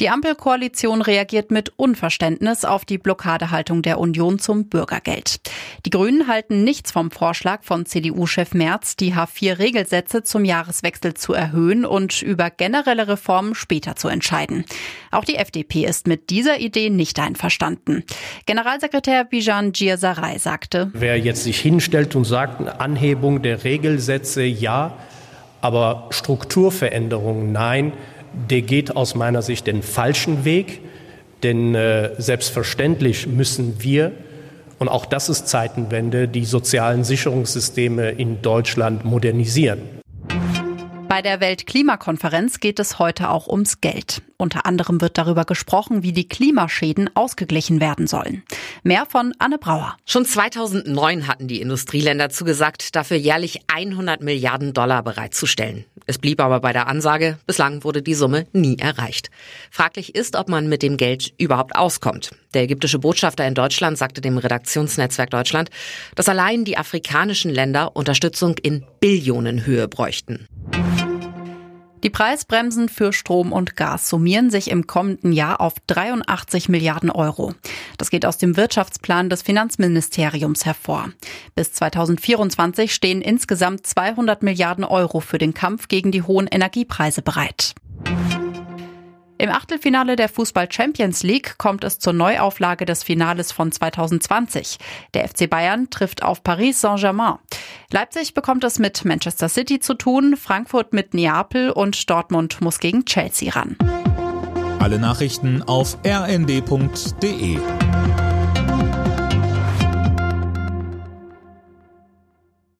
Die Ampelkoalition reagiert mit Unverständnis auf die Blockadehaltung der Union zum Bürgergeld. Die Grünen halten nichts vom Vorschlag von CDU-Chef Merz, die H4-Regelsätze zum Jahreswechsel zu erhöhen und über generelle Reformen später zu entscheiden. Auch die FDP ist mit dieser Idee nicht einverstanden. Generalsekretär Bijan Giersaray sagte, Wer jetzt sich hinstellt und sagt, Anhebung der Regelsätze ja, aber Strukturveränderungen nein, der geht aus meiner Sicht den falschen Weg. Denn äh, selbstverständlich müssen wir, und auch das ist Zeitenwende, die sozialen Sicherungssysteme in Deutschland modernisieren. Bei der Weltklimakonferenz geht es heute auch ums Geld. Unter anderem wird darüber gesprochen, wie die Klimaschäden ausgeglichen werden sollen. Mehr von Anne Brauer. Schon 2009 hatten die Industrieländer zugesagt, dafür jährlich 100 Milliarden Dollar bereitzustellen. Es blieb aber bei der Ansage, bislang wurde die Summe nie erreicht. Fraglich ist, ob man mit dem Geld überhaupt auskommt. Der ägyptische Botschafter in Deutschland sagte dem Redaktionsnetzwerk Deutschland, dass allein die afrikanischen Länder Unterstützung in Billionenhöhe bräuchten. Die Preisbremsen für Strom und Gas summieren sich im kommenden Jahr auf 83 Milliarden Euro. Das geht aus dem Wirtschaftsplan des Finanzministeriums hervor. Bis 2024 stehen insgesamt 200 Milliarden Euro für den Kampf gegen die hohen Energiepreise bereit. Im Achtelfinale der Fußball Champions League kommt es zur Neuauflage des Finales von 2020. Der FC Bayern trifft auf Paris Saint-Germain. Leipzig bekommt es mit Manchester City zu tun, Frankfurt mit Neapel und Dortmund muss gegen Chelsea ran. Alle Nachrichten auf rnd.de